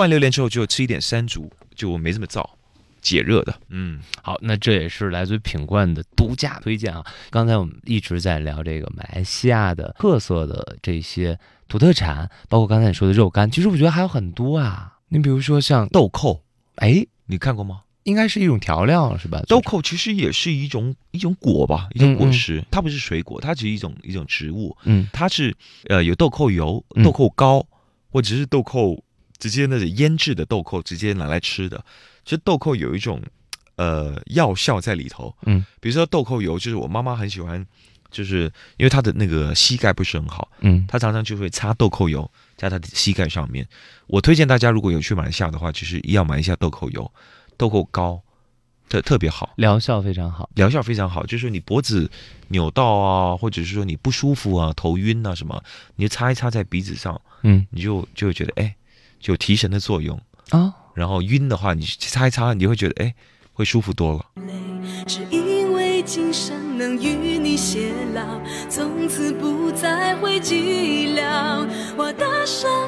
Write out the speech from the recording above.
完榴莲之后就吃一点山竹，就没这么燥，解热的。嗯，好，那这也是来自于品冠的独家推荐啊。刚才我们一直在聊这个马来西亚的特色的这些土特产，包括刚才你说的肉干，其实我觉得还有很多啊。你比如说像豆蔻，哎，你看过吗？应该是一种调料是吧？豆蔻其实也是一种一种果吧，一种果实，它不是水果，它只是一种一种植物。嗯，它是呃有豆蔻油、豆蔻膏，或者是豆蔻直接那种腌制的豆蔻直接拿来吃的。其实豆蔻有一种呃药效在里头。嗯，比如说豆蔻油，就是我妈妈很喜欢，就是因为她的那个膝盖不是很好，嗯，她常常就会擦豆蔻油在她的膝盖上面。我推荐大家如果有去马来西亚的话，其实要买一下豆蔻油、豆蔻膏。特特别好，疗效非常好，疗效非常好。就是你脖子扭到啊，或者是说你不舒服啊、头晕啊什么，你就擦一擦在鼻子上，嗯，你就就会觉得哎，就提神的作用啊。然后晕的话，你去擦一擦，你会觉得哎，会舒服多了。只因为今生能与你偕老，从此不再会寂寥，我的生命永远。